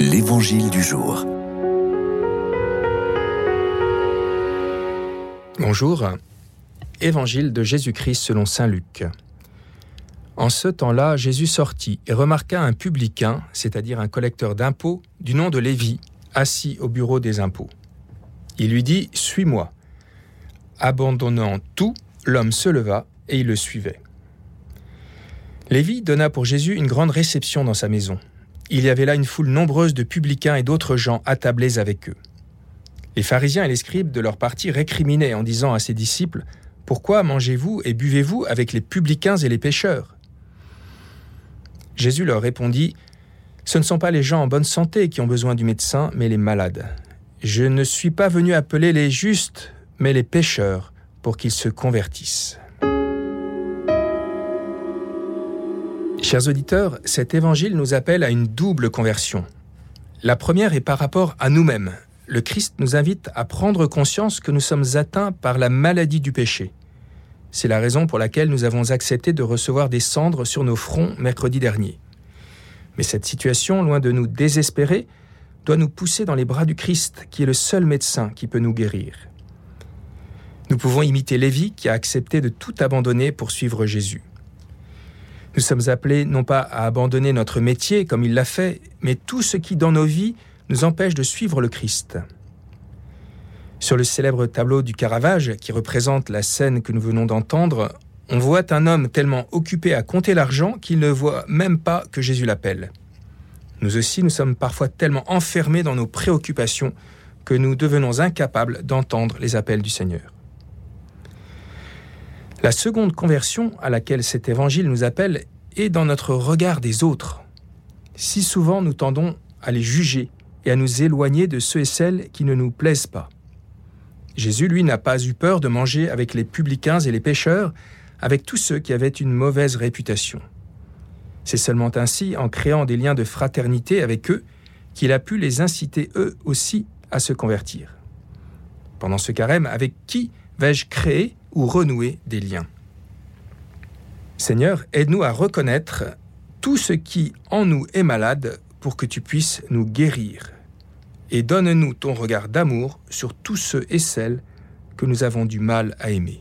L'Évangile du jour. Bonjour. Évangile de Jésus-Christ selon Saint Luc. En ce temps-là, Jésus sortit et remarqua un publicain, c'est-à-dire un collecteur d'impôts, du nom de Lévi, assis au bureau des impôts. Il lui dit Suis-moi. Abandonnant tout, l'homme se leva et il le suivait. Lévi donna pour Jésus une grande réception dans sa maison. Il y avait là une foule nombreuse de publicains et d'autres gens attablés avec eux. Les pharisiens et les scribes de leur parti récriminaient en disant à ses disciples Pourquoi mangez-vous et buvez-vous avec les publicains et les pécheurs Jésus leur répondit Ce ne sont pas les gens en bonne santé qui ont besoin du médecin, mais les malades. Je ne suis pas venu appeler les justes, mais les pécheurs, pour qu'ils se convertissent. Chers auditeurs, cet évangile nous appelle à une double conversion. La première est par rapport à nous-mêmes. Le Christ nous invite à prendre conscience que nous sommes atteints par la maladie du péché. C'est la raison pour laquelle nous avons accepté de recevoir des cendres sur nos fronts mercredi dernier. Mais cette situation, loin de nous désespérer, doit nous pousser dans les bras du Christ, qui est le seul médecin qui peut nous guérir. Nous pouvons imiter Lévi, qui a accepté de tout abandonner pour suivre Jésus. Nous sommes appelés non pas à abandonner notre métier comme il l'a fait, mais tout ce qui dans nos vies nous empêche de suivre le Christ. Sur le célèbre tableau du Caravage, qui représente la scène que nous venons d'entendre, on voit un homme tellement occupé à compter l'argent qu'il ne voit même pas que Jésus l'appelle. Nous aussi, nous sommes parfois tellement enfermés dans nos préoccupations que nous devenons incapables d'entendre les appels du Seigneur. La seconde conversion à laquelle cet évangile nous appelle est dans notre regard des autres. Si souvent nous tendons à les juger et à nous éloigner de ceux et celles qui ne nous plaisent pas. Jésus, lui, n'a pas eu peur de manger avec les publicains et les pécheurs, avec tous ceux qui avaient une mauvaise réputation. C'est seulement ainsi, en créant des liens de fraternité avec eux, qu'il a pu les inciter eux aussi à se convertir. Pendant ce carême, avec qui vais-je créer ou renouer des liens. Seigneur, aide-nous à reconnaître tout ce qui en nous est malade pour que tu puisses nous guérir. Et donne-nous ton regard d'amour sur tous ceux et celles que nous avons du mal à aimer.